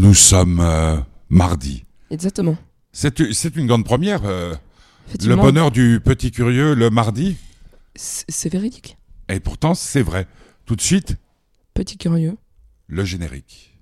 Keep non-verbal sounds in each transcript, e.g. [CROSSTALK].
Nous sommes euh, mardi. Exactement. C'est une grande première. euh, le Effectivement, bonheur du petit curieux le mardi. C'est véridique. Et pourtant, c'est vrai. Tout de suite, Petit curieux. le générique.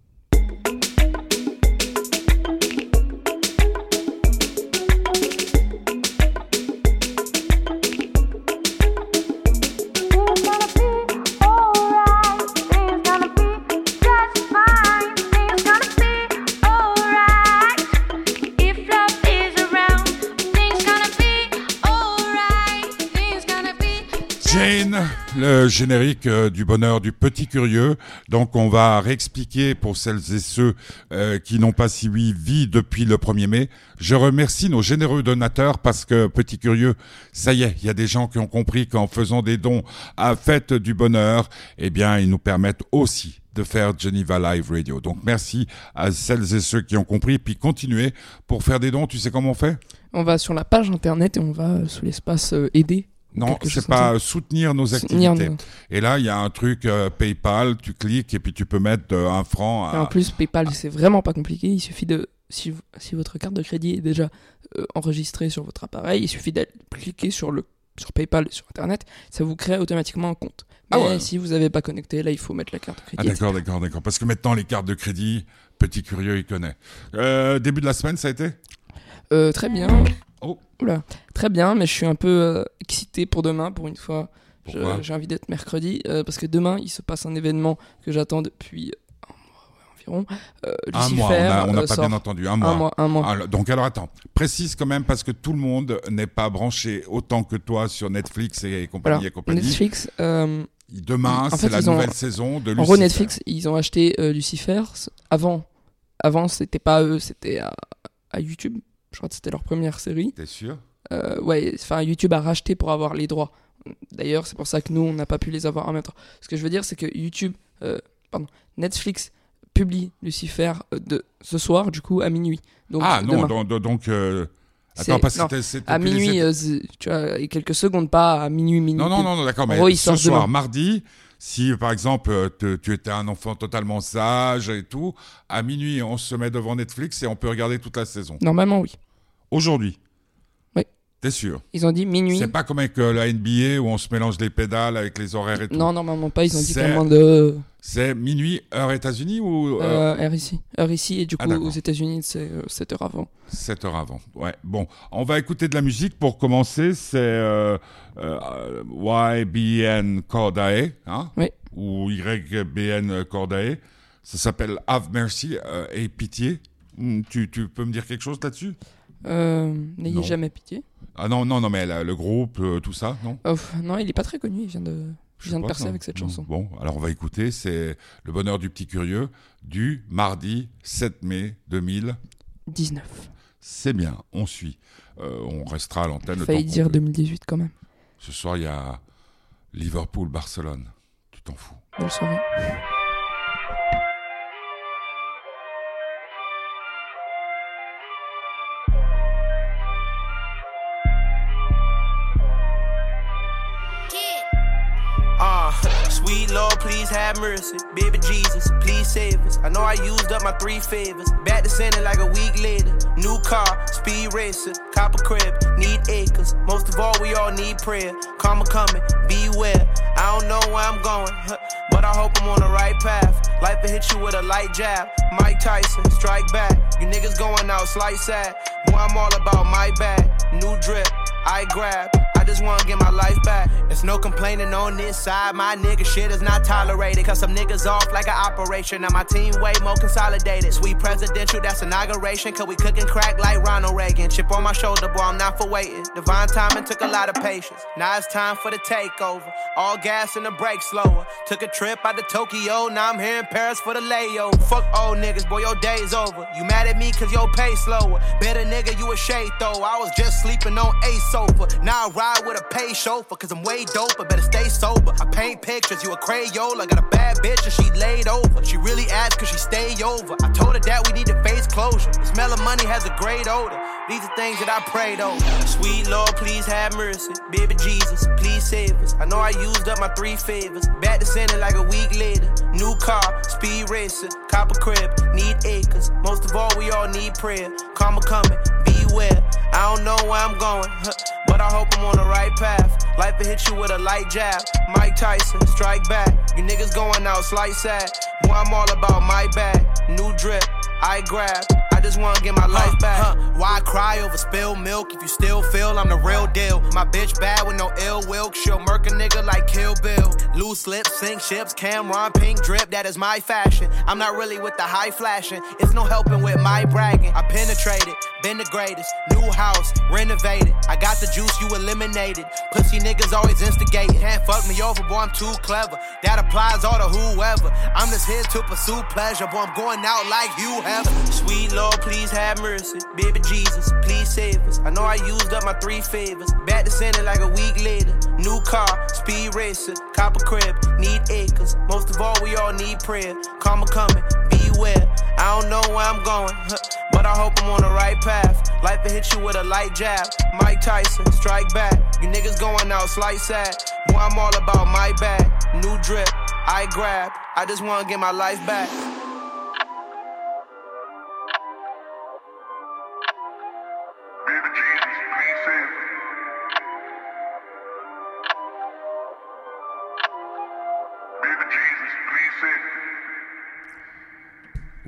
Le générique euh, du bonheur du petit curieux. Donc, on va réexpliquer pour celles et ceux euh, qui n'ont pas suivi depuis le 1er mai. Je remercie nos généreux donateurs parce que, petit curieux, ça y est, il y a des gens qui ont compris qu'en faisant des dons à Fête du Bonheur, eh bien, ils nous permettent aussi de faire Geneva Live Radio. Donc, merci à celles et ceux qui ont compris. Puis, continuez pour faire des dons. Tu sais comment on fait? On va sur la page internet et on va euh, sous l'espace aider. Non, c'est pas soutenir nos Soutenir activités. nos- Et là, il y a un truc euh, PayPal, tu cliques et puis tu peux mettre euh, un franc. Et à- en plus, PayPal, c'est vraiment pas compliqué. Il suffit de. Si, si votre carte de crédit est déjà euh, enregistrée sur votre appareil, il suffit de cliquer sur, le, sur PayPal sur Internet. Ça vous crée automatiquement un compte. Ah Mais ouais. si vous n'avez pas connecté, là, il faut mettre la carte de Ah crédit. d'accord, d'accord, d'accord. Parce que maintenant, les cartes de crédit, petit curieux, il connaît. Début de la semaine, ça a été? Euh, très bien. Oh. Oula. Très bien, mais je suis un peu euh, excité pour demain, pour une fois. Je- Pourquoi? J'ai envie d'être mercredi, euh, parce que demain, il se passe un événement que j'attends depuis un mois ouais, environ. Euh, Un Lucifer, mois, on a- on n'a euh, pas sort- bien entendu. Un mois. Un mois, un mois. Alors, donc alors attends, précise quand même parce que tout le monde n'est pas branché autant que toi sur Netflix et compagnie et compagnie. Netflix, euh, Demain, En c'est fait, la ils ont- nouvelle saison de en Lucifer. gros, Netflix, ils ont acheté euh, Lucifer. Avant, avant c'était pas eux, c'était à, à YouTube. Je crois que c'était leur première série. T'es sûr? Euh, ouais, enfin, YouTube a racheté pour avoir les droits. D'ailleurs, c'est pour ça que nous, on n'a pas pu les avoir en même temps. Ce que je veux dire, c'est que YouTube, euh, pardon, Netflix publie Lucifer euh, de ce soir, du coup, à minuit. Donc, Ah non, donc, donc, euh, attends, parce que c'était- à minuit, euh, tu vois, et quelques secondes, pas à minuit, minuit. Non, non, non, non, d'accord, mais gros, ce soir, demain. mardi, si par exemple te- tu étais un enfant totalement sage et tout, à minuit, on se met devant Netflix et on peut regarder toute la saison. Normalement, oui. Aujourd'hui Oui. T'es sûr? Ils ont dit minuit. C'est pas comme avec euh, la NBA où on se mélange les pédales avec les horaires et tout. Non, normalement pas. Ils ont dit C'est- de C'est minuit, heure États-Unis ou euh, euh, heure ici. Heure ici, et du Ah, coup, d'accord. aux États-Unis, c'est euh, 7 heures avant. 7 heures avant Ouais, bon. On va écouter de la musique pour commencer. C'est euh, euh, YBN Cordae, hein Oui. Ou YBN Cordae. Ça s'appelle Have Mercy euh, et Pitié. Hmm, Tu, tu peux me dire quelque chose là-dessus? Euh. N'ayez jamais pitié. Ah non, non, non, mais la- le groupe, euh, tout ça, non? Oh, pff, non, il est pas très connu. Il vient de, Je vient sais de pas, percer non. avec cette Non. chanson. Bon, alors on va écouter. C'est Le bonheur du petit curieux du mardi 7 mai 2000. 19. C'est bien, on suit. Euh, on restera à l'antenne. le Failli temps qu'on dire peut. 2018 quand même. Ce soir, il y a Liverpool-Barcelone. Tu t'en fous. Belle soirée. Sweet Lord, please have mercy. Baby Jesus, please save us. I know I used up my three favors. Back to sending like a week later. New car, speed racer, copper crib, need acres. Most of all, we all need prayer. Karma coming, beware. I don't know where I'm going, but I hope I'm on the right path. Life will hit you with a light jab. Mike Tyson, strike back. You niggas going out slight sad. Boy, I'm all about my bag. New drip, I grab. Just wanna get my life back. It's no complaining on this side. My nigga shit is not tolerated. Cause some niggas off like an operation. Now my team way more consolidated. Sweet presidential, that's inauguration. Cause we cooking crack like Ronald Reagan. Chip on my shoulder, boy, I'm not for waiting. Divine timing took a lot of patience. Now it's time for the takeover. All gas and the brake slower. Took a trip out to Tokyo. Now I'm here in Paris for the layover. Fuck old niggas, boy, your day's over. You mad at me cause your pay slower. Better nigga, you a shade though. I was just sleeping on a sofa. Now I ride with a pay chauffeur cause I'm way doper. Better stay sober. I paint pictures, you a Crayola. Got a bad bitch and she laid over. She really asked cause she stay over. I told her that we need to face closure. The smell of money has a great odor. These are things that I prayed over. Sweet Lord, please have mercy. Baby Jesus, please save us. I know I used up my three favors. Back to center like a week later. New car, speed racer, copper crib, need acres. Most of all, we all need prayer. Karma coming, I don't know where I'm going, but I hope I'm on the right path. Life will hit you with a light jab. Mike Tyson, strike back. You niggas going out slight sad. Boy, I'm all about my bag. New drip, I grab. I just wanna get my life back. Huh, Why cry over spilled milk if you still feel I'm the real deal? My bitch bad with no ill will. She'll murk a nigga like Kill Bill. Loose lips, sink ships, Cameron, pink drip. That is my fashion. I'm not really with the high flashing. It's no helping with my bragging. I penetrated, been the greatest. New house, renovated. I got the juice, you eliminated. Pussy niggas always instigating. Can't fuck me over, boy, I'm too clever. That applies all to whoever. I'm just here to pursue pleasure, boy, I'm going out like you have. Sweet Lord, please have mercy. Baby Jesus, please save us. I know I used up my three favors. Back to center like a week later. New car, speed racer, copper crib, need acres. Most of all, we all need prayer. Karma coming, beware. I don't know where I'm going, but I hope I'm on the right path. Life will hit you with a light jab. Mike Tyson, strike back. You niggas going out slight sad. Boy, I'm all about my bag. New drip, I grab. I just wanna get my life back.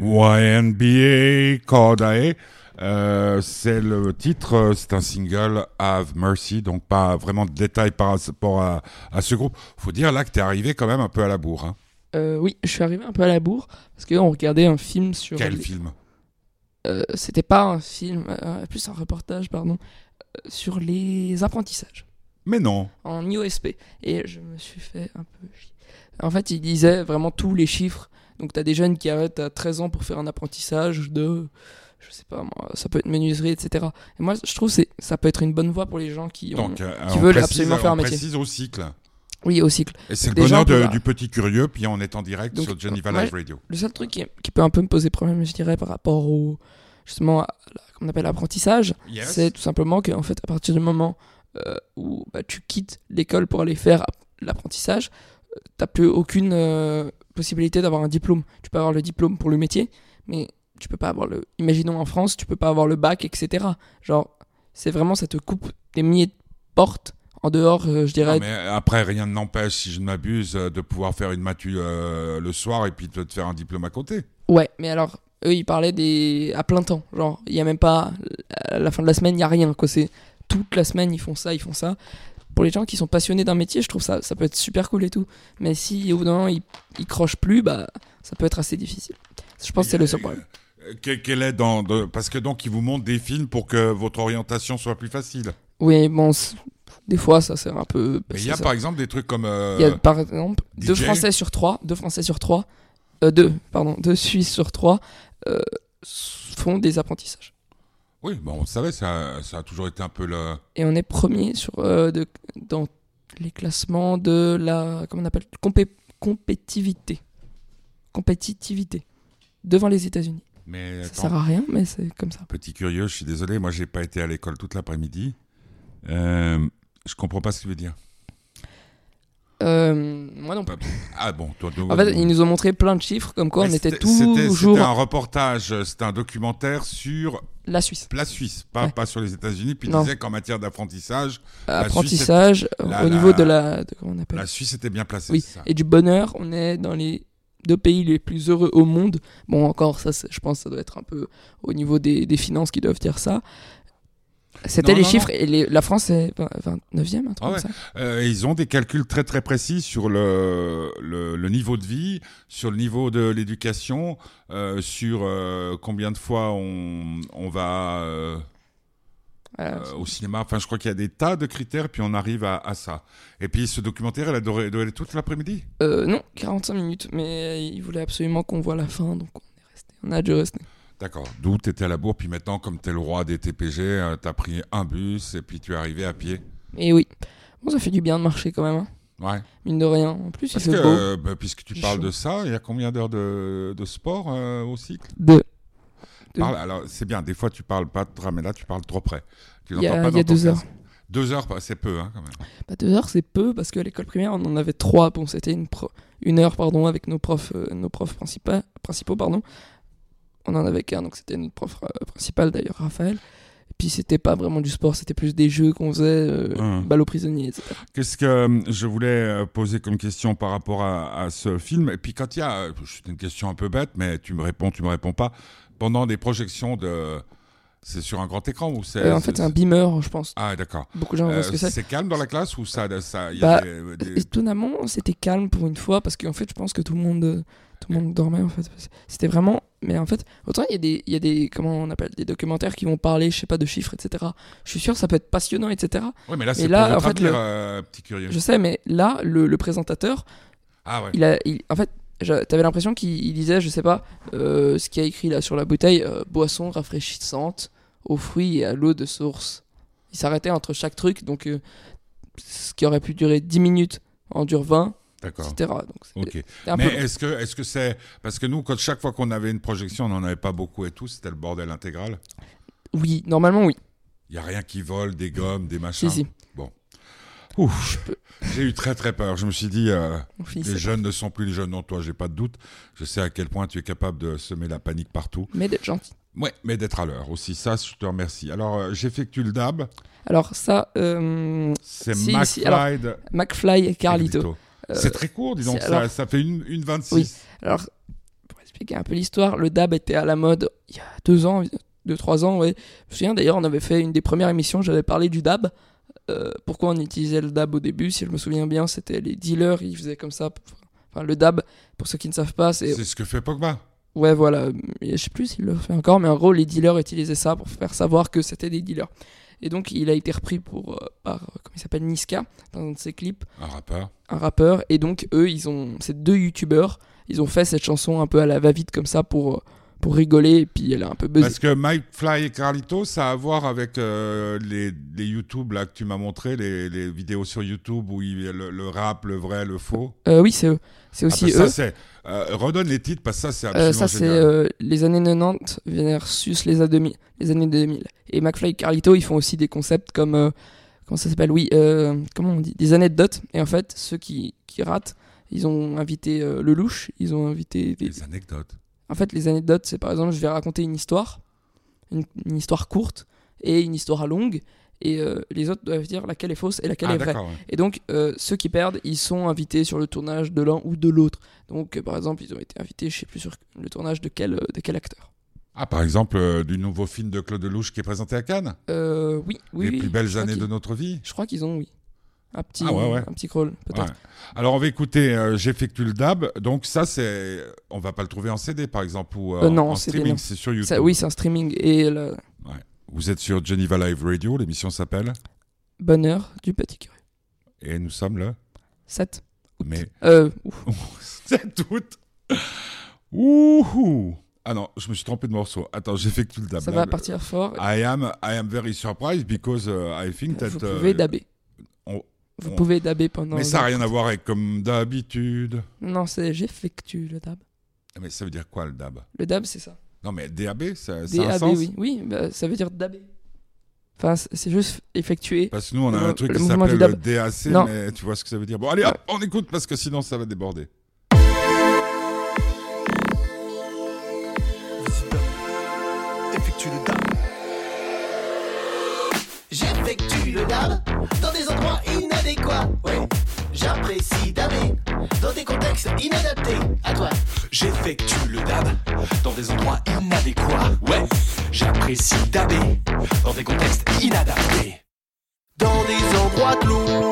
YNBA Cordae. Euh, c'est le titre, c'est un single Have Mercy, donc pas vraiment de détails par rapport à, à ce groupe. Faut dire là que t'es arrivé quand même un peu à la bourre. Hein. Euh, oui, je suis arrivé un peu à la bourre parce qu'on regardait un film sur. Quel les- film? Euh, C'était pas un film, plus un reportage, pardon, sur les apprentissages Mais non. en IOSP. Et je me suis fait un peu. En fait, il disait vraiment tous les chiffres. Donc, t'as des jeunes qui arrêtent à 13 ans pour faire un apprentissage de. Je sais pas moi, ça peut être menuiserie, etc. Et moi, je trouve que c'est- ça peut être une bonne voie pour les gens qui ont. Donc, euh, qui veulent précise- absolument faire un on métier. précise au cycle. Oui, au cycle. Et c'est le bonheur de- du petit curieux, puis on est en direct Donc, sur Geneva Live Radio. Le seul truc qui, qui peut un peu me poser problème, je dirais, par rapport au. Justement, à la- comme on appelle l'apprentissage, Yes. c'est tout simplement qu'en fait, à partir du moment euh, où bah, tu quittes l'école pour aller faire app- l'apprentissage, t'as plus aucune euh, possibilité d'avoir un diplôme. Tu peux avoir le diplôme pour le métier, mais tu peux pas avoir le. Imaginons en France, tu peux pas avoir le bac, etc. Genre, c'est vraiment, ça te coupe des milliers de portes en dehors, euh, je dirais. Non, mais après, rien ne n'empêche, si je ne m'abuse, euh, de pouvoir faire une matu euh, le soir et puis de te faire un diplôme à côté. Ouais, mais alors, eux, ils parlaient des. à plein temps. Genre, il y a même pas. À la fin de la semaine, il y a rien, quoi. C'est toute la semaine, ils font ça, ils font ça. Pour les gens qui sont passionnés d'un métier, je trouve ça, ça peut être super cool et tout. Mais si au bout d'un moment, ils, ils crochent plus, bah, ça peut être assez difficile. Je pense que c'est le seul problème. Euh, que- Quel est dans de- parce que donc ils vous montrent des films pour que votre orientation soit plus facile. Oui, bon, des fois, ça sert un peu. Mais il y a ça. par exemple des trucs comme euh, Il y a par exemple deux. Français sur trois, deux Français sur trois, euh, deux, pardon, deux Suisses sur trois euh, font des apprentissages. Oui, bon, on savait ça, ça a toujours été un peu le et on est premier sur euh, de, dans les classements de la comment on appelle compé- compétitivité compétitivité devant les États-Unis. mais Ça attends, sert à rien, mais c'est comme ça. petit curieux, je suis désolé, moi j'ai pas été à l'école toute l'après-midi. Euh, je comprends pas ce que tu veux dire. Euh, moi non plus. Ah bon, toi, toi- En fait, ils nous ont montré plein de chiffres comme quoi Mais on était toujours C'était un reportage, c'était un documentaire sur la Suisse. la Suisse, pas, Ouais. pas sur les États-Unis. Puis il disait qu'en matière d'apprentissage, Apprentissage la- au niveau la- de la de, comment on appelle la Suisse était bien placée. Oui, ça. et du bonheur, on est dans les deux pays les plus heureux au monde. Bon, encore, ça, je pense que ça doit être un peu au niveau des, des finances qui doivent dire ça. C'était les non, chiffres, et les- la France est 29e, un truc Ah ouais. comme ça. Euh, ils ont des calculs très très précis sur le, le, le niveau de vie, sur le niveau de l'éducation, euh, sur euh, combien de fois on, on va au cinéma. Enfin, je crois qu'il y a des tas de critères, puis on arrive à, à ça. Et puis ce documentaire, elle a duré, duré toute l'après-midi? Non, 45 minutes, mais il voulait absolument qu'on voit la fin, donc on est resté. On a dû rester. D'accord. D'où tu étais à la bourre, puis maintenant, comme tu es le roi des TPG, euh, tu as pris un bus et puis tu es arrivé à pied. Et oui. Bon, ça fait du bien de marcher quand même, hein. Ouais. mine de rien. En plus, il Parce fait que, beau. euh, bah, puisque tu Il parles chaud. de ça, il y a combien d'heures de, de sport euh, au cycle? Deux. Alors, c'est bien. Des fois, tu parles pas trop, mais là, tu parles trop près. Tu Il y a- pas il y a deux heures. Deux heures, bah, c'est peu, hein, quand même. Bah, deux heures, c'est peu parce qu'à l'école primaire, on en avait trois. Bon, c'était une, pro- une heure, pardon, avec nos profs, euh, nos profs principaux, principaux, pardon. On en avait qu'un, donc c'était notre prof euh, principal d'ailleurs, Raphaël. Et puis c'était pas vraiment du sport, c'était plus des jeux qu'on faisait, euh, Hum. balle aux prisonniers, etc. Qu'est-ce que euh, je voulais euh, poser comme question par rapport à, à ce film? Et puis quand il y a, c'est une question un peu bête, mais tu me réponds, tu me réponds pas. Pendant des projections de, c'est sur un grand écran ou c'est Euh, en fait, c'est un beamer, je pense. Ah d'accord. Beaucoup de gens Euh, ce que c'est. c'est calme dans la classe ou ça, ça, y Bah, des- des- Étonnamment, c'était calme pour une fois parce qu'en fait, je pense que tout le monde, euh, tout le monde dormait en fait. C'était vraiment, mais en fait, autant il y a des, il y a des, comment on appelle, des documentaires qui vont parler, je sais pas, de chiffres, etc. Je suis sûr, ça peut être passionnant, etc. Ouais, mais là c'est là, en fait, le- euh, petit curieux. Je sais, mais là, le, le présentateur, Ah ouais. il a, il- en fait, t'avais l'impression qu'il il disait, je sais pas, euh, ce qu'il a écrit là sur la bouteille, euh, boisson rafraîchissante aux fruits et à l'eau de source. Il s'arrêtait entre chaque truc, donc euh, ce qui aurait pu durer 10 minutes en dure 20, D'accord. etc. Donc Mais peu. est-ce que est-ce que c'est parce que nous quand chaque fois qu'on avait une projection, on n'en avait pas beaucoup et tout, c'était le bordel intégral? Oui, normalement oui. Il y a rien qui vole, des gommes, des machins. Si, si. Ouf. J'ai eu très très peur. Je me suis dit, euh, les jeunes ne sont plus les jeunes. Non, toi, j'ai pas de doute. Je sais à quel point tu es capable de semer la panique partout. Mais d'être gentil. Ouais, mais d'être à l'heure aussi. Ça, je te remercie. Alors, euh, j'effectue le DAB. Alors ça, euh, C'est Si, McFly si, alors, de- McFly et Carlito. Carlito. Euh, C'est très court, dis donc. c'est- Ça, alors- ça fait une, une 26. Oui. Alors, pour expliquer un peu l'histoire, le DAB était à la mode il y a deux ans, deux, trois ans, ouais. Je me souviens d'ailleurs, on avait fait une des premières émissions, j'avais parlé du DAB. Pourquoi on utilisait le DAB au début? Si je me souviens bien, c'était les dealers, ils faisaient comme ça. Enfin, le DAB, pour ceux qui ne savent pas, c'est C'est ce que fait Pogba. Ouais, voilà. Et Je sais plus s'il le fait encore, mais en gros, les dealers utilisaient ça pour faire savoir que c'était des dealers. Et donc, il a été repris pour, euh, par, euh, comment il s'appelle, Niska, dans un de ses clips, Un rappeur. un rappeur. Et donc, eux, ils ont, ces deux youtubeurs, ils ont fait cette chanson un peu à la va-vite comme ça pour, euh, pour rigoler. Et puis, elle a un peu buzzé. Parce que McFly et Carlito, ça a à voir avec euh, les, les YouTube là, que tu m'as montré, les, les vidéos sur YouTube où il, le, le rap, le vrai, le faux. Euh, oui, c'est eux. C'est Ah, aussi bah, ça, eux. c'est. euh, redonne les titres parce que ça, c'est Euh, absolument ça, c'est les années 90 versus les, années 2000, les années 2000. Et McFly et Carlito, ils font aussi des concepts comme. comment ça s'appelle? Oui, comment on dit? Des anecdotes. Et en fait, ceux qui, qui ratent, ils ont invité le louche, ils ont invité. Des... Anecdotes. En fait, les anecdotes, c'est par exemple, je vais raconter une histoire, une, une histoire courte et une histoire longue. Et euh, les autres doivent dire laquelle est fausse et laquelle Ah, est vraie. ouais. Et donc, euh, ceux qui perdent, ils sont invités sur le tournage de l'un ou de l'autre. Donc, euh, par exemple, ils ont été invités, je sais plus sur le tournage de quel, de quel acteur. Ah, par exemple, du nouveau film de Claude Lelouch qui est présenté à Cannes? Oui, oui. Les oui, plus belles années de notre vie? Je crois qu'ils ont, oui. Un petit, Ah ouais, ouais. un petit crawl, peut-être. Ouais. Alors, on va écouter euh, J'effectue le DAB. Donc, ça, c'est. On va pas le trouver en CD, par exemple, ou euh, Euh, non, en CD, streaming, c'est sur YouTube. Ça, oui, c'est un streaming. Et le Vous êtes sur Geneva Live Radio, l'émission s'appelle. bonheur du petit curieux. Et nous sommes le 7. mai Euh, ouf. [LAUGHS] 7 août. Ouhou Ah non, je me suis trompé de morceau. Attends, j'effectue le DAB. ça va partir fort. I am, I am very surprised because uh, I think that. Vous uh, pouvez on- Vous on- pouvez daber pendant. Mais ça n'a rien à voir avec comme d'habitude. Non, c'est j'effectue le dab. Mais ça veut dire quoi le DAB? Le dab, c'est ça. Non, mais DAB, ça, ça a un DAB, sens oui. Oui, bah, ça veut dire daber. Enfin, c'est juste effectuer. Parce que nous, on a Le- un truc qui s'appelle le DAB. DAC, Non. mais tu vois ce que ça veut dire. Bon, allez, hop, on écoute parce que sinon, ça va déborder. Effectue le dab. J'effectue le dab inadéquats. Ouais, j'apprécie daber dans des contextes inadaptés. À toi. J'effectue le dab dans des endroits inadéquats. Ouais, j'apprécie daber dans des contextes inadaptés. Dans des endroits clos.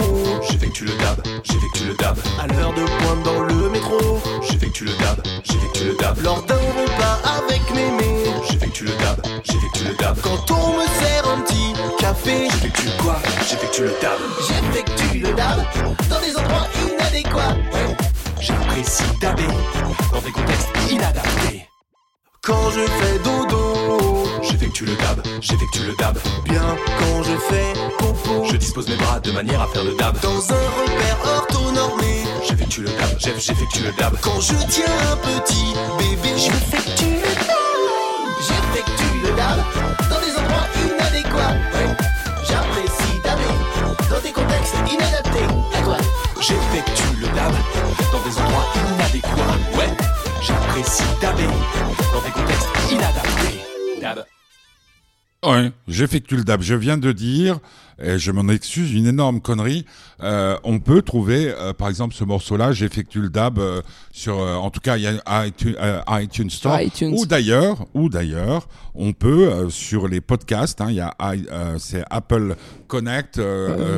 J'effectue le dab, j'effectue le dab, À l'heure de pointe dans le métro. j'effectue le dab, j'effectue le dab, Lors d'un repas avec mémé. j'effectue le dab, j'effectue le dab. Quand on me sert un petit café. J'effectue quoi? J'effectue le dab. J'effectue le dab dans des endroits inadéquats. J'apprécie daber dans des contextes inadaptés. Quand je fais dodo. J'effectue le dab, j'effectue le dab. Bien quand je fais popo. Je dispose mes bras de manière à faire le dab. Dans un repère orthonormé. J'effectue le dab, j'eff- j'effectue le dab. Quand je tiens un petit bébé, j'effectue le dab. J'effectue Ouais, j'effectue le DAB. Je viens de dire, et je m'en excuse, une énorme connerie. Euh, on peut trouver, euh, par exemple, ce morceau-là, j'effectue le DAB euh, sur, euh, en tout cas, il y a iTunes, euh, iTunes Store. iTunes. Ou d'ailleurs, ou d'ailleurs, on peut euh, sur les podcasts. hein, Il y a, i- euh, c'est Apple Connect,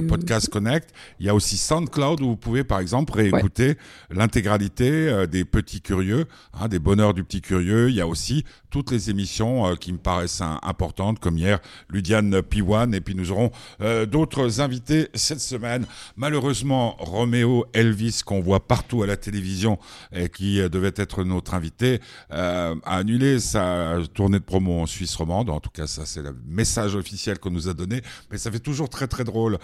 Podcast Connect. Il y a aussi SoundCloud où vous pouvez, par exemple, réécouter l'intégralité euh, des petits curieux, hein, des bonheurs du petit curieux. Il y a aussi toutes les émissions euh, qui me paraissent hein, importantes, comme hier, Ludiane P1. Et puis nous aurons euh, d'autres invités cette semaine. Malheureusement, Roméo Elvis, qu'on voit partout à la télévision et qui euh, devait être notre invité, euh, a annulé sa tournée de promo en Suisse romande. En tout cas, ça, c'est le message officiel qu'on nous a donné. Mais ça fait toujours très, très drôle.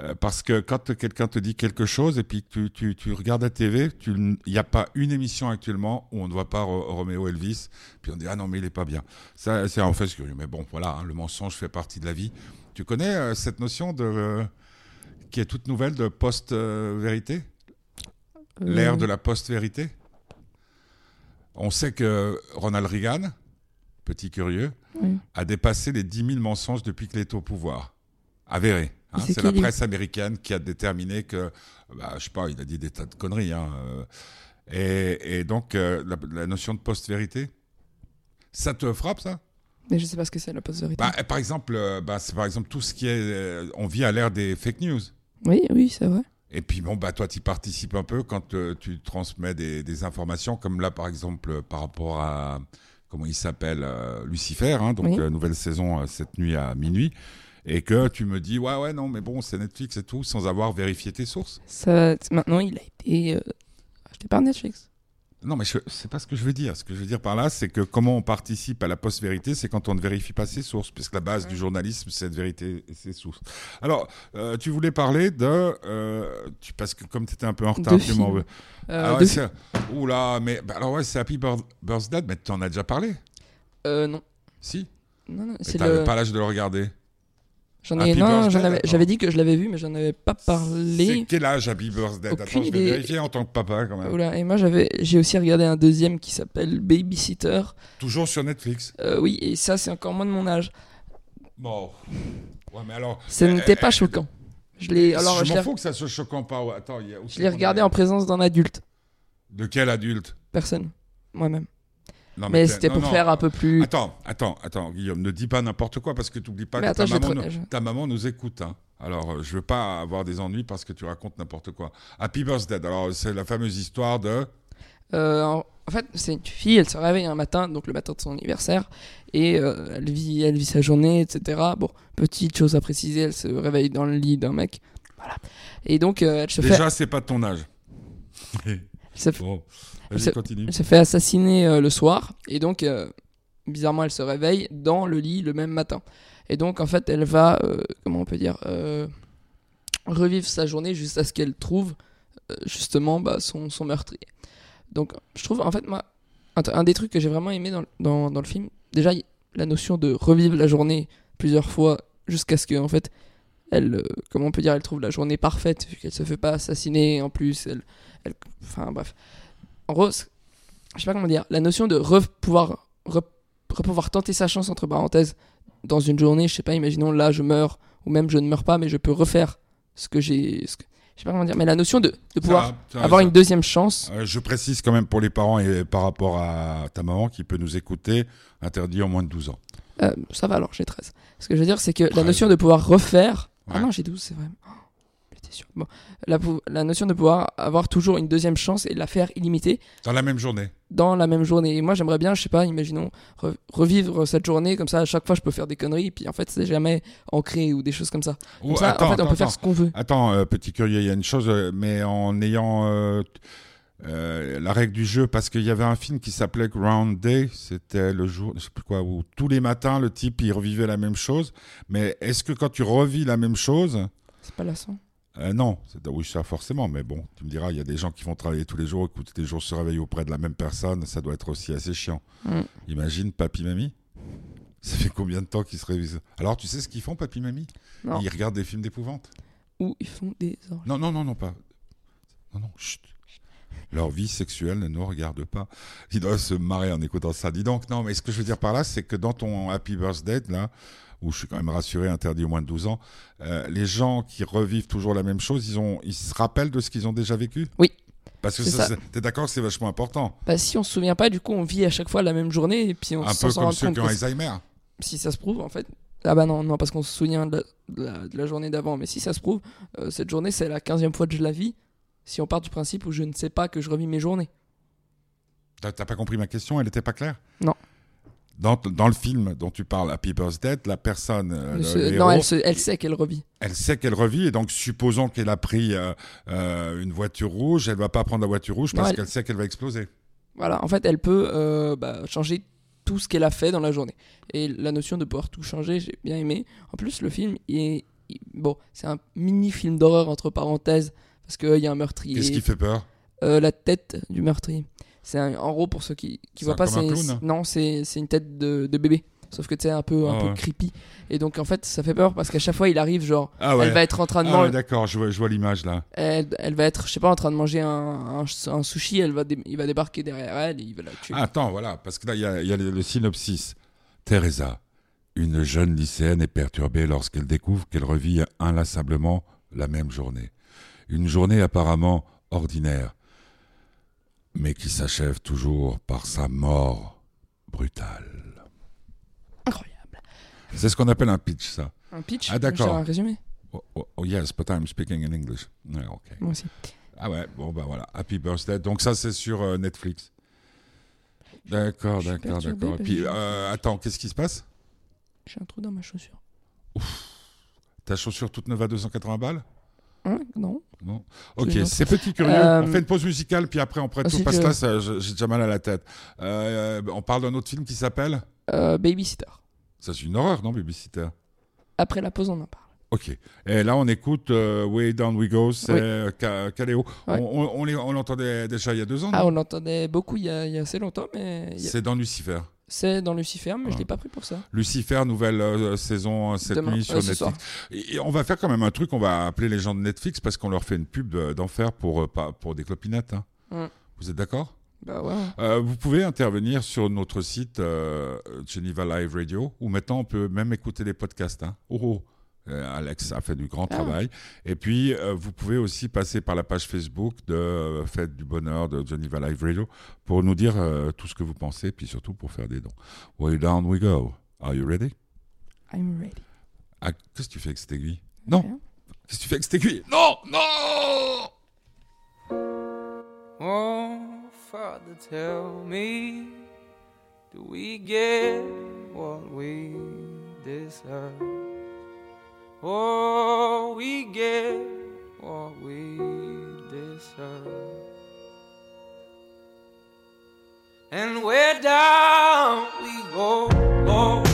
Euh, parce que quand quelqu'un te dit quelque chose et puis que tu, tu, tu regardes la TV, il n'y a pas une émission actuellement où on ne voit pas Ro- Roméo Elvis, puis on dit ah non mais il est pas bien. Ça c'est en fait curieux, mais bon voilà, hein, le mensonge fait partie de la vie. Tu connais euh, cette notion de euh, qui est toute nouvelle de post-vérité, l'ère de la post-vérité? On sait que Ronald Reagan, petit curieux, Oui. a dépassé les 10 000 mensonges depuis qu'il est au pouvoir. Avéré. Hein. C'est la presse américaine qui a déterminé que, bah, je sais pas, il a dit des tas de conneries. hein, euh, et, et donc, euh, la, la notion de post-vérité, ça te frappe, ça? Mais je sais pas ce que c'est la post-vérité. bah, Par exemple, euh, bah, c'est par exemple tout ce qui est... euh, on vit à l'ère des fake news. Oui, oui, c'est vrai. Et puis bon, bah toi, tu participes un peu quand tu transmets des, des informations, comme là, par exemple, par rapport à comment il s'appelle, Lucifer, hein, donc Oui. nouvelle saison cette nuit à minuit, et que tu me dis ouais, ouais, non, mais bon, c'est Netflix et tout, sans avoir vérifié tes sources. Ça, maintenant, il a été euh, acheté par Netflix. Non, mais je- c'est pas ce que je veux dire. Ce que je veux dire par là, c'est que comment on participe à la post-vérité, c'est quand on ne vérifie pas ses sources, puisque la base du journalisme, c'est de vérité et ses sources. Alors, euh, tu voulais parler de, euh, tu, parce que comme tu étais un peu en retard, tu m'en veux. Ah ouais, de- c'est- Oula, mais bah alors ouais, c'est Happy Birth- Birthday, mais tu en as déjà parlé? Euh, non. Si Non, non, c'est t'avais le. pas l'âge de le regarder. J'en ai, Happy non, j'avais dit que je l'avais vu, mais j'en avais pas C'est parlé. quel âge Happy Birthday Aucune Attends, je vais idée. vérifier en tant que papa quand même. Oula, et moi j'avais, j'ai aussi regardé un deuxième qui s'appelle Babysitter. Toujours sur Netflix. Euh, oui, et ça c'est encore moins de mon âge. Bon. Ouais, mais alors. Ça euh, n'était pas euh, choquant. Je l'ai, alors je je m'en l'ai, fous que ça soit choquant pas. Attends, il y a je c'est l'ai regardé a- en présence d'un adulte, De quel adulte? Personne, moi-même. Non, Mais c'était pour non. faire un peu plus. Attends, attends, attends, Guillaume, ne dis pas n'importe quoi parce que tu n'oublies pas Mais que attends, ta, maman, te- nous- ta maman nous écoute. hein. Alors, euh, je veux pas avoir des ennuis parce que tu racontes n'importe quoi. Happy Birthday. Alors, c'est la fameuse histoire de. Euh, en en fait, c'est une fille, elle se réveille un matin, donc le matin de son anniversaire, et euh, elle, vit, elle vit sa journée, etc. Bon, petite chose à préciser, elle se réveille dans le lit d'un mec. Voilà. Et donc, euh, elle se fait. Déjà, c'est pas de ton âge. [LAUGHS] elle se fait- Bon, Elle se- fait assassiner euh, le soir et donc euh, bizarrement elle se réveille dans le lit le même matin. Et donc en fait elle va euh, comment on peut dire revivre sa journée jusqu'à ce qu'elle trouve justement bah, son, son meurtrier. Donc je trouve en fait moi un, un des trucs que j'ai vraiment aimé dans, dans, dans le film déjà la notion de revivre la journée plusieurs fois jusqu'à ce que en fait elle comment on peut dire elle trouve la journée parfaite vu qu'elle se fait pas assassiner en plus elle, elle enfin bref en gros je sais pas comment dire la notion de re- pouvoir re- pouvoir tenter sa chance entre parenthèses dans une journée je sais pas imaginons là je meurs ou même je ne meurs pas mais je peux refaire ce que j'ai je sais pas comment dire mais la notion de, de pouvoir avoir une deuxième chance Euh, je précise quand même pour les parents et par rapport à ta maman qui peut nous écouter, interdit en moins de 12 ans. Euh, ça va alors, j'ai 13. Ce que je veux dire, c'est que la 13. notion de pouvoir refaire. Ah non, j'ai 12, c'est vrai. J'étais sûr. Bon. La, notion de pouvoir avoir toujours une deuxième chance et la faire illimitée Dans la même journée. dans la même journée. Et moi, j'aimerais bien, je sais pas, imaginons, re- revivre cette journée, comme ça, à chaque fois, je peux faire des conneries, puis en fait, c'est jamais ancré ou des choses comme ça. Comme Ou- ça, attends, en fait, on attends, peut faire ce qu'on veut. Attends, euh, petit curieux, il y a une chose, euh, mais en ayant euh, euh, la règle du jeu, parce qu'il y avait un film qui s'appelait Ground Day, c'était le jour, je sais plus quoi, où tous les matins, le type, il revivait la même chose. Mais est-ce que quand tu revis la même chose, C'est pas lassant. Euh, non, c'est- oui, ça forcément, mais bon, tu me diras, il y a des gens qui vont travailler tous les jours, et qui tous les jours se réveiller auprès de la même personne, ça doit être aussi assez chiant. Mm. Imagine papy mamie. Ça fait combien de temps qu'ils se révisent Alors, tu sais ce qu'ils font, papy mamie? Non. Ils regardent des films d'épouvante. Ou ils font des orgies. Non, non, non, non, pas. Non, non, chut. Leur vie sexuelle ne nous regarde pas. Ils doivent se marrer en écoutant ça. Dis donc, non, mais ce que je veux dire par là, c'est que dans ton Happy Birthday, là, où je suis quand même rassuré, interdit au moins de 12 ans, euh, les gens qui revivent toujours la même chose, ils, ont, ils se rappellent de ce qu'ils ont déjà vécu? Oui. Parce que ça, ça. t'es d'accord que c'est vachement important? Bah, si on se souvient pas, du coup, on vit à chaque fois la même journée et puis on Un peu comme ceux qui ont Alzheimer. si ça se prouve, en fait. Ah bah non, non, parce qu'on se souvient de la, de journée d'avant. Mais si ça se prouve, euh, cette journée, c'est la 15e fois que je la vis. Si on part du principe où je ne sais pas que je revis mes journées. T'as pas compris ma question? Elle n'était pas claire? Non. Dans, dans le film dont tu parles, Happy Birthday, la personne, euh, Ne le se- héros, non, elle, se- elle sait qu'elle revit. elle sait qu'elle revit et donc supposons qu'elle a pris euh, euh, une voiture rouge, elle va pas prendre la voiture rouge parce elle- qu'elle sait qu'elle va exploser. Voilà, en fait, elle peut euh, bah, changer tout ce qu'elle a fait dans la journée. Et la notion de pouvoir tout changer, j'ai bien aimé. En plus, le film, il est, il- bon, c'est un mini film d'horreur entre parenthèses parce qu'il y a un meurtrier. Qu'est-ce qui fait peur? La tête du meurtrier. C'est en gros pour ceux qui qui voient pas, c'est non, c'est une tête de, de bébé. Sauf que c'est un peu un Ah peu ouais. creepy. Et donc en fait, ça fait peur parce qu'à chaque fois, il arrive genre, Ah ouais. elle va être en train de Ah manger. ouais, d'accord, je vois, l'image là. Elle, elle va être, je sais pas, en train de manger un, un, un sushi, elle va il va débarquer derrière elle et il va la tuer. Ah, attends, voilà, parce que là, il y a, il y a le, le synopsis. Teresa, une jeune lycéenne, est perturbée lorsqu'elle découvre qu'elle revit inlassablement la même journée. Une journée apparemment ordinaire, mais qui s'achève toujours par sa mort brutale. Incroyable. C'est ce qu'on appelle un pitch, ça. Un pitch Ah, d'accord. un résumé. Oh, oh, oh, yes, but I'm speaking in English. Ouais. Moi aussi. Ah ouais, bon bah voilà, Happy Birthday. Donc ça c'est sur euh, Netflix. D'accord, d'accord, d'accord. Et puis euh, attends, qu'est-ce qui se passe? J'ai un trou dans ma chaussure. Ta chaussure toute neuve à 280 balles? Hein? Non. Non. Ok, c'est petit curieux. Euh, On fait une pause musicale, puis après on prête tout ensuite, parce que là j'ai déjà mal à la tête. Euh, on parle d'un autre film qui s'appelle. Euh, Babysitter. Ça c'est une horreur, non, Babysitter? Après la pause, on en parle. Ok. Et là on écoute euh, Way Down We Go, c'est Oui. Ca- Caléo. Ouais. On, l'entendait déjà il y a deux ans. Ah, on l'entendait beaucoup il y, a, il y a assez longtemps, mais C'est dans Lucifer. C'est dans Lucifer, mais je Ah. l'ai pas pris pour ça. Lucifer, nouvelle euh, saison euh, cette Demain, nuit sur euh, ce Netflix. Et, et on va faire quand même un truc, on va appeler les gens de Netflix parce qu'on leur fait une pub d'enfer pour, euh, pas- pour des clopinettes. hein. Mm. Vous êtes d'accord? Bah ouais. Euh, Vous pouvez intervenir sur notre site euh, Geneva Live Radio où maintenant on peut même écouter les podcasts. hein. Oh, oh. Euh, Alex a fait du grand Ah. travail. Et puis, euh, vous pouvez aussi passer par la page Facebook de euh, Fête du Bonheur de Geneva Live Radio pour nous dire euh, tout ce que vous pensez, puis surtout pour faire des dons. Way down we go. Are you ready? I'm ready. Ah, qu'est-ce que tu fais avec cette aiguille? Non. Qu'est-ce que tu fais avec cette aiguille? Non Non Oh, Father, tell me, do we get what we deserve? Oh, we get what we deserve. And where down we go, go,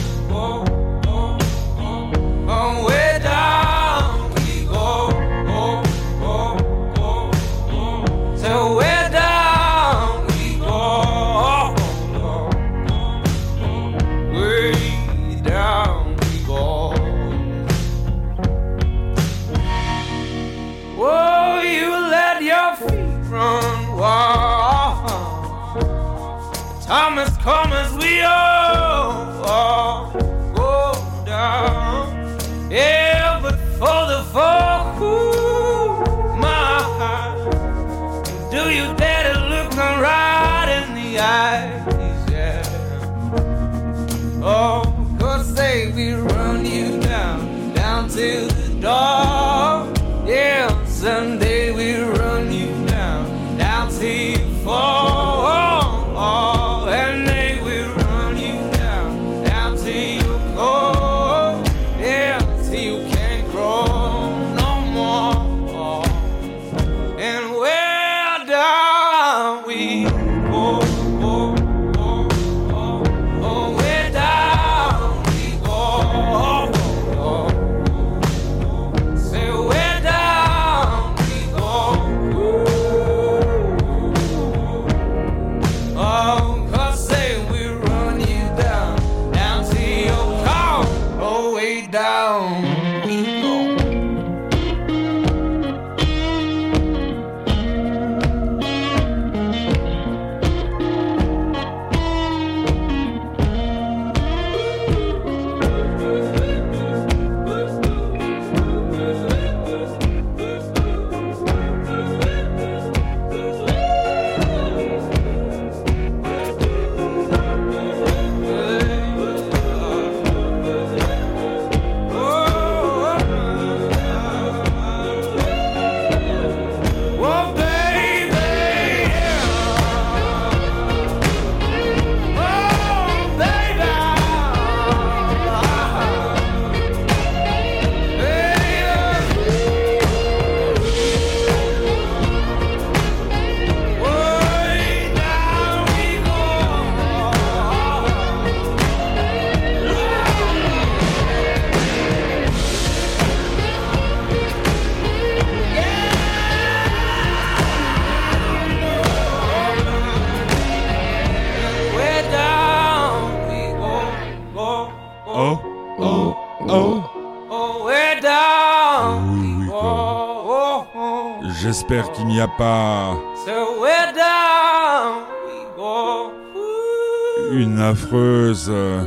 J'espère qu'il n'y a pas So way down we go? Ooh, une affreuse euh,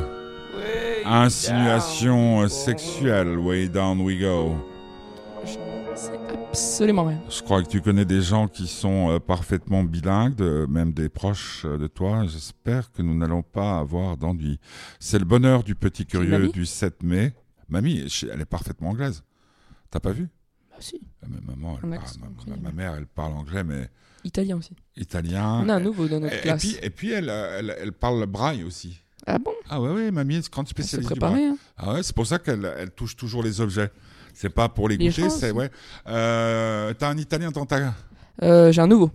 insinuation euh, sexuelle. Way down we go. Je ne sais absolument rien. Je crois que tu connais des gens qui sont euh, parfaitement bilingues, de- même des proches euh, de toi. J'espère que nous n'allons pas avoir d'ennui. C'est le bonheur du petit curieux du 7 mai. Mamie, elle est parfaitement anglaise. T'as pas vu? Si, Ah, mais maman, elle Un parle- accent ma- mère, elle parle anglais, mais italien aussi. italien. On a un nouveau dans Et, notre et classe. puis, et puis elle, euh, elle, elle parle braille aussi. Ah bon? Ah ouais, ouais, mamie est grande spécialiste du braille. hein Ah ouais, c'est pour ça qu'elle elle touche toujours les objets. C'est pas pour les Les goûter, c'est ouais. Euh, T'as un italien dans ta. Euh, J'ai un nouveau.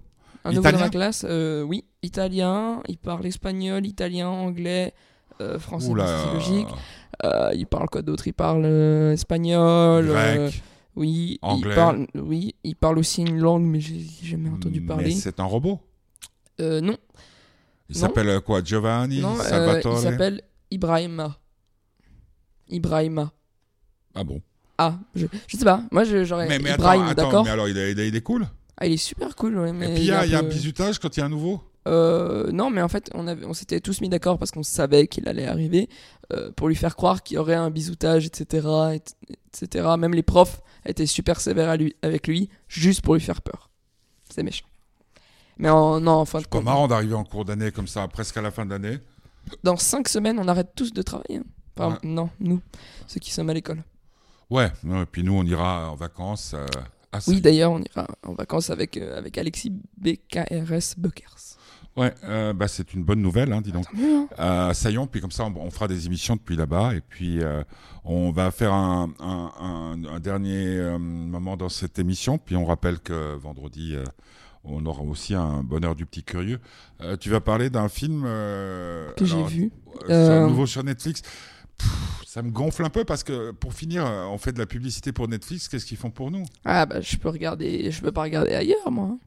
Un nouveau dans ma classe. euh, oui, italien. Il parle espagnol, italien, anglais, français. C'est logique. Il parle quoi d'autre? Il parle espagnol. Grec. Oui. Anglais. Il parle. Oui. Il parle aussi une langue, mais j'ai jamais entendu Mais parler. c'est un robot. Euh, non. Il s'appelle euh, quoi Giovanni non. euh, Salvatore? il s'appelle Ibrahima. Ibrahima. Ah bon? Ah, je, je sais pas. Moi, j'aurais Mais, mais Ibrahim, attends, mais alors il est, il est, il est cool? Ah, il est super cool, ouais, mais Et puis il y a, un peu- bisutage quand il y a un nouveau? Euh, non, mais en fait, on, avait, on s'était tous mis d'accord parce qu'on savait qu'il allait arriver euh, pour lui faire croire qu'il y aurait un bisoutage, etc., et- etc. Même les profs étaient super sévères à lui, avec lui, juste pour lui faire peur. C'est méchant. Mais en, non, en fin de Pas compte, marrant d'arriver en cours d'année comme ça, presque à la fin de l'année. dans 5 semaines, on arrête tous de travailler. hein. Enfin, Ouais. non, nous, ceux qui sommes à l'école. Ouais, et puis nous on ira en vacances. euh, à Oui, d'ailleurs, on ira en vacances avec, avec Alexis BKRS Buckers. Ouais, euh, bah, c'est une bonne nouvelle, hein, dis donc. Hein. Euh, ça y est, puis comme ça, on, on fera des émissions depuis là-bas. Et puis, euh, on va faire un, un- un- un dernier moment dans cette émission. Puis, on rappelle que vendredi, on aura aussi un bonheur du petit curieux. Tu vas parler d'un film que j'ai vu. Euh, nouveau sur Netflix. Pff, ça me gonfle un peu parce que pour finir, on fait de la publicité pour Netflix. Qu'est-ce qu'ils font pour nous? Ah bah je peux regarder, je peux pas regarder ailleurs moi.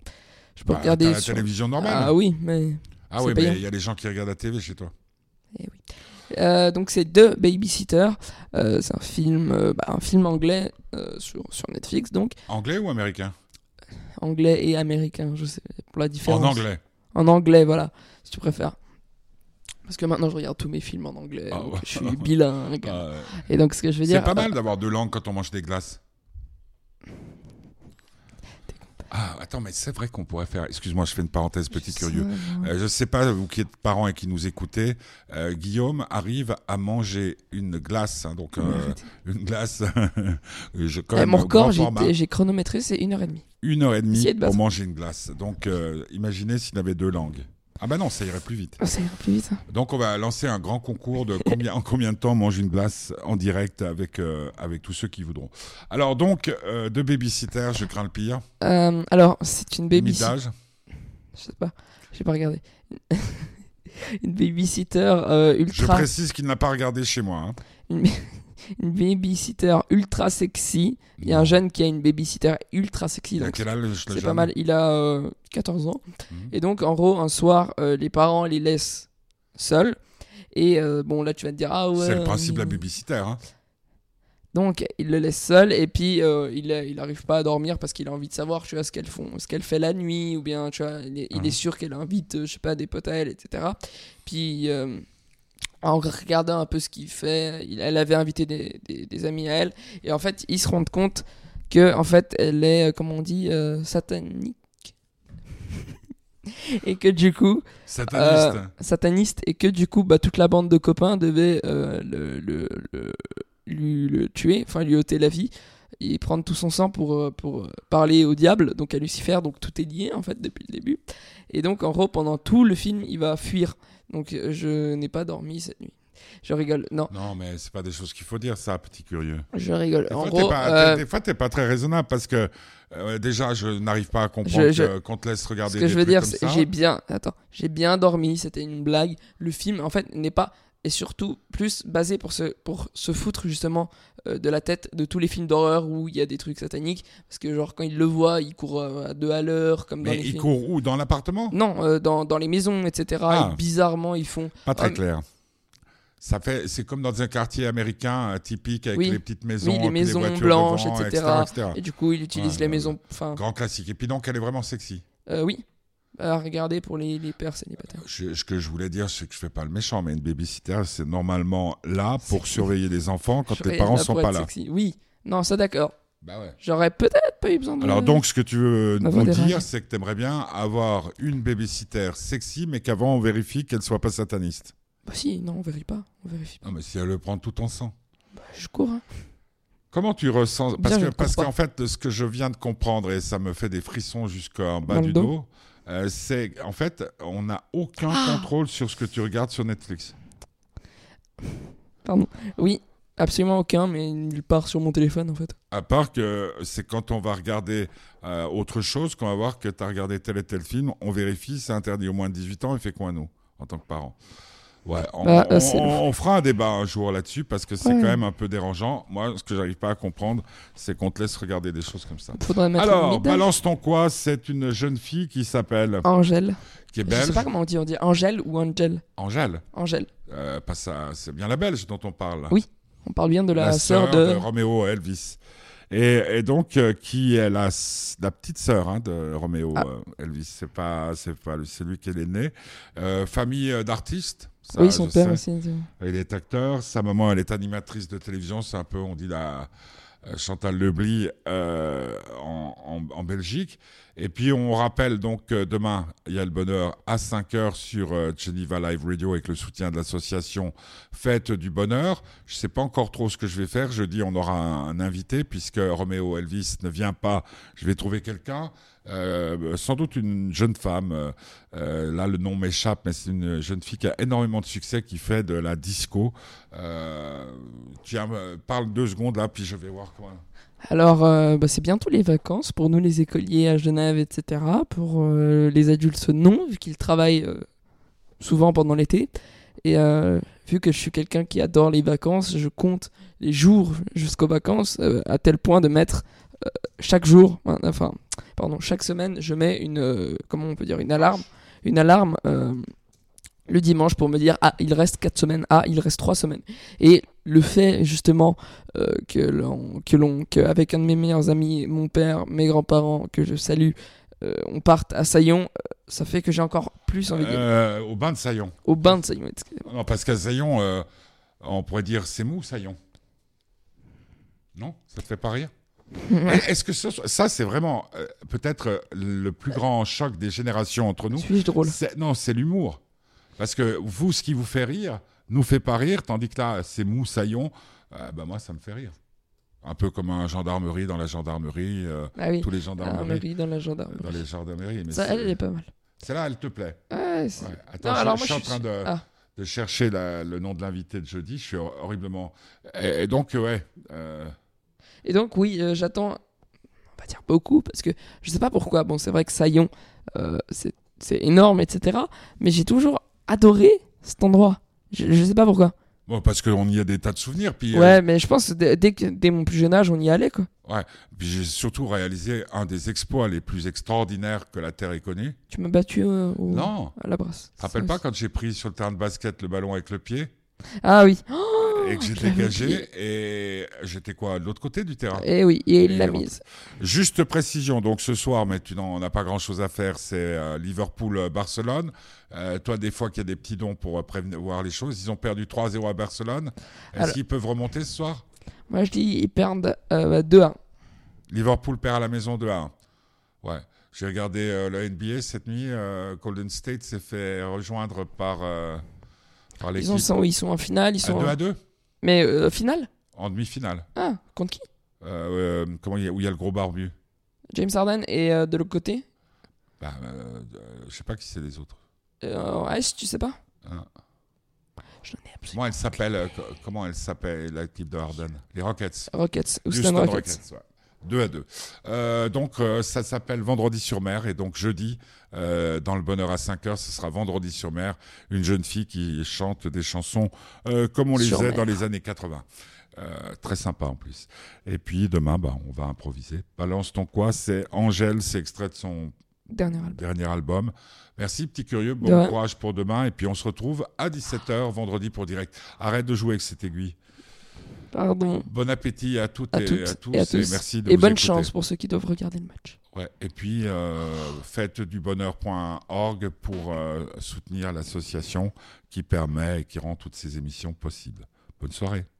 Je peux Bah, regarder la sur... télévision normale. Ah oui, mais Ah c'est oui, payant. mais il y a des gens qui regardent la télé chez toi. Euh, donc c'est The Babysitter. Euh, c'est un film, euh, bah, un film anglais euh, sur, sur Netflix donc Anglais ou américain? Anglais et américain, je sais pour la différence. En anglais. En anglais, voilà, si tu préfères. Parce que maintenant je regarde tous mes films en anglais, Ah ouais. je suis bilingue. [LAUGHS] Ah, ouais. Et donc ce que je veux C'est dire, pas euh, mal d'avoir deux langues quand on mange des glaces. Ah, attends, mais c'est vrai qu'on pourrait faire. Excuse-moi, je fais une parenthèse, petit je curieux. sais. Euh, je sais pas, vous qui êtes parents et qui nous écoutez, euh, Guillaume arrive à manger une glace, hein, donc euh, une glace. [LAUGHS] je, quand même, mon record, j'ai chronométré, c'est une heure et demie. une heure et demie pour manger une glace. Donc, imaginez s'il avait deux langues. Ah bah non, ça irait plus vite. Ah, ça ira plus vite. Donc on va lancer un grand concours de combien, en combien de temps mange une glace en direct avec, euh, avec tous ceux qui voudront. Alors donc, euh, deux babysitters, je crains le pire. Euh, alors, c'est une Limite baby. d'âge. Je sais pas, j'ai pas regardé. [LAUGHS] une babysitter euh, Je ultra. précise qu'il n'a pas regardé chez moi. hein. Une, [LAUGHS] une babysitter ultra sexy. Il y a un Non. jeune qui a une babysitter ultra sexy. Donc quel âge le C'est pas mal. Il a euh, 14 ans. Mhm. Et donc, en gros, un soir, euh, les parents les laissent seuls. Et euh, bon, là, tu vas te dire, ah ouais. C'est le principe de la mais- babysitter. Hein. Donc, il le laisse seul. Et puis, euh, il, il arrive pas à dormir parce qu'il a envie de savoir, tu vois, ce qu'elles font, ce qu'elle fait la nuit. Ou bien, tu vois, il est, il est sûr qu'elle invite, je sais pas, des potes à elle, etc. Puis, euh, en regardant un peu ce qu'il fait, elle avait invité des, des- des amis à elle. Et en fait, ils se rendent compte que, en fait, elle est, euh, comme on dit, euh, satanique. [LAUGHS] et que du coup, Sataniste. euh, sataniste, et que du coup, bah, toute la bande de copains devait euh, le, le- le- lui le tuer, enfin lui ôter la vie, et prendre tout son sang pour, pour parler au diable, donc à Lucifer, donc tout est lié en fait depuis le début. Et donc en gros, pendant tout le film, il va fuir. Donc euh, je n'ai pas dormi cette nuit. Je rigole, non, Non, mais c'est pas des choses qu'il faut dire, ça, petit curieux. je rigole. Des En fois, gros, t'es pas, euh, t'es- des fois, t'es pas très raisonnable parce que euh, déjà, je n'arrive pas à comprendre Je- je- que- qu'on te laisse regarder Ce que des je veux trucs dire, c'est j'ai bien, attends, j'ai bien dormi. C'était une blague. Le film, en fait, n'est pas et surtout plus basé pour se pour se foutre justement euh, de la tête de tous les films d'horreur où il y a des trucs sataniques. Parce que genre quand il le voit, il court euh, à deux à l'heure comme dans Mais les il films. court où? Dans l'appartement? Non, euh, dans, dans les maisons, etc. Ah. Et bizarrement, ils font. Pas très clair. Ça fait, c'est comme dans un quartier américain typique avec Oui. les petites maisons, Oui, les maisons blanches, devant, etc. etc. Et du coup, il utilise Ouais, les maisons. Enfin, Grand classique. Et puis donc, elle est vraiment sexy. euh, oui. À regarder pour les, les pères célibataires. Je- ce que je voulais dire, c'est que je fais pas le méchant, mais une babysitter, c'est normalement là pour surveiller les enfants quand vais parents là sont pas là. sexy. Oui. Non, ça d'accord. Bah ouais. J'aurais peut-être pas eu besoin de. Alors donc, ce que tu veux nous dire, c'est que tu aimerais bien avoir une babysitter sexy, mais qu'avant on vérifie qu'elle soit pas sataniste. Bah si, non, on vérifie pas. On vérifie pas. Non, mais si elle le prend tout en sang. Je cours. hein. Comment tu ressens? Parce que ne parce qu'en fait, ce que je viens de comprendre et ça me fait des frissons jusqu'en bas Dans du dos dos, euh, c'est en fait, on n'a aucun Ah contrôle sur ce que tu regardes sur Netflix. Pardon. Oui, absolument aucun, mais nulle part sur mon téléphone en fait. À part que c'est quand on va regarder euh, autre chose qu'on va voir que tu as regardé tel et tel film, on vérifie, c'est interdit au moins de 18 ans et fait quoi nous, en tant que parents? Ouais, on, Bah, on- c'est- on- on fera un débat un jour là-dessus parce que c'est Ouais. quand même un peu dérangeant. Moi, ce que j'arrive pas à comprendre, c'est qu'on te laisse regarder des choses comme ça. Alors, balance ton quoi? C'est une jeune fille qui s'appelle, Angèle. qui est Je belge, sais pas comment on dit, on dit Angèle ou Angel. Angèle. Angèle. Euh, pas ça, c'est bien la belge dont on parle. Oui, On parle bien de la, sœur de. Roméo Elvis. Et, et donc, euh, qui est la, petite sœur hein, de Roméo Ah. euh, Elvis. C'est pas, c'est pas lui, c'est lui qui est l'aîné. Euh, famille d'artistes. ça, oui, son père sais. aussi. Il est acteur. Sa maman, elle est animatrice de télévision. C'est un peu, on dit, la Chantal Leblis en, en- en Belgique. Et puis, on rappelle donc demain, il y a le bonheur à 5 heures sur euh, Geneva Live Radio avec le soutien de l'association Fête du Bonheur. Je sais pas encore trop ce que je vais faire. Jeudi, on aura un, un invité puisque Roméo Elvis ne vient pas. Je vais trouver quelqu'un. Euh, sans doute une jeune femme. euh, là, le nom m'échappe, mais c'est une jeune fille qui a énormément de succès, qui fait de la disco. Euh, tiens, euh, parle deux secondes là, puis je vais voir comment. Alors, bah, c'est bientôt les vacances pour nous, les écoliers à Genève, etc. Pour les adultes, non, vu qu'ils travaillent souvent pendant l'été. Et vu que je suis quelqu'un qui adore les vacances, je compte les jours jusqu'aux vacances à tel point de mettre chaque jour, hein, enfin, pardon, chaque semaine, je mets une, euh, comment on peut dire, une alarme, une alarme euh, le dimanche pour me dire ah il reste 4 semaines, ah il reste 3 semaines. Et le fait justement euh, que l'on, que l'on, qu'avec un de mes meilleurs amis, mon père, mes grands-parents, que je salue, on parte à Saillon, ça fait que j'ai encore plus envie. Euh, au bain de Saillon. Au bain de Saillon, excusez-moi. Non, parce qu'à Saillon, on pourrait dire c'est mou, Saillon. Non? Ça te fait pas rire? Est-ce que ce- ça, c'est vraiment euh, peut-être euh, le plus grand choc des générations entre nous Suis-je drôle? Non, c'est l'humour. Parce que vous, ce qui vous fait rire, nous fait pas rire, tandis que là, c'est mou, saillon, euh, bah moi, ça me fait rire. Un peu comme un gendarmerie dans la gendarmerie, euh, Ah oui, tous les gendarmeries dans la gendarmerie. dans les gendarmeries. Mais Ça, elle, elle est pas mal. Celle-là, elle te plaît. Ouais. Attends, Non, je, alors je suis en train de, Ah. de chercher la- le nom de l'invité de jeudi. Je suis hor- horriblement. Et, et donc, ouais. euh, Et donc, oui, euh, j'attends, on va dire beaucoup, parce que je sais pas pourquoi. Bon, c'est vrai que Saillon, euh, c'est c'est énorme, etc. Mais j'ai toujours adoré cet endroit. Je, je sais pas pourquoi. Bon, parce qu'on y a des tas de souvenirs. Puis, euh, Ouais, mais je pense que dès, dès mon plus jeune âge, on y allait, quoi. puis j'ai surtout réalisé un des exploits les plus extraordinaires que la Terre ait connu. Tu m'as battu euh, au- Non. à la brasse. Tu te rappelles pas quand j'ai pris sur le terrain de basket le ballon avec le pied? Ah oui. Et que j'ai dégagé et j'étais quoi de l'autre côté du terrain? Eh oui, et il Et l'a mise. Juste précision, donc ce soir, mais tu n'en as pas grand-chose à faire, c'est euh, Liverpool-Barcelone. Euh, toi, des fois qu'il y a des petits dons pour euh, prévoir les choses, ils ont perdu 3-0 à Barcelone. Est-ce qu'ils peuvent remonter ce soir? Moi, je dis, ils perdent euh, 2-1. Liverpool perd à la maison 2 1. Ouais. J'ai regardé euh, la NBA cette nuit. euh, Golden State s'est fait rejoindre par, euh, par Ils, l'équipe. ont, sont, ils sont en finale. Ils À sont 2 à 2 Mais euh, finale? En demi-finale. Ah, contre qui? Euh, euh, comment il y a, où il y a le gros barbu? James Harden et euh, de l'autre côté? Bah, euh, euh, Je sais pas qui c'est les autres. euh, Ouais, si tu sais pas? Hein. Je n'en ai absolument Comment elle s'appelle euh, co- Comment elle s'appelle l'équipe de Harden? Les Rockets. Rockets. Houston, Rockets. Rockets, ouais. 2 à 2. Euh, donc, euh, ça s'appelle Vendredi sur mer. Et donc, jeudi, euh, dans le bonheur à 5 heures, ce sera Vendredi sur mer. Une jeune fille qui chante des chansons euh, comme on les Sur faisait mer. dans les années 80. Euh, très sympa en plus. Et puis demain, bah, on va improviser. Balance ton quoi C'est Angèle, c'est extrait de son dernier album. dernier album. Merci, petit curieux. Bon courage pour demain. Et puis, on se retrouve à 17h vendredi pour direct. Arrête de jouer avec cette aiguille. Pardon. Bon appétit à toutes À et à tous. et à tous. merci de Et vous bonne écouter. chance pour ceux qui doivent regarder le match. Ouais. Et puis, euh, faites du bonheur.org pour euh, soutenir l'association qui permet et qui rend toutes ces émissions possibles. Bonne soirée.